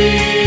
You.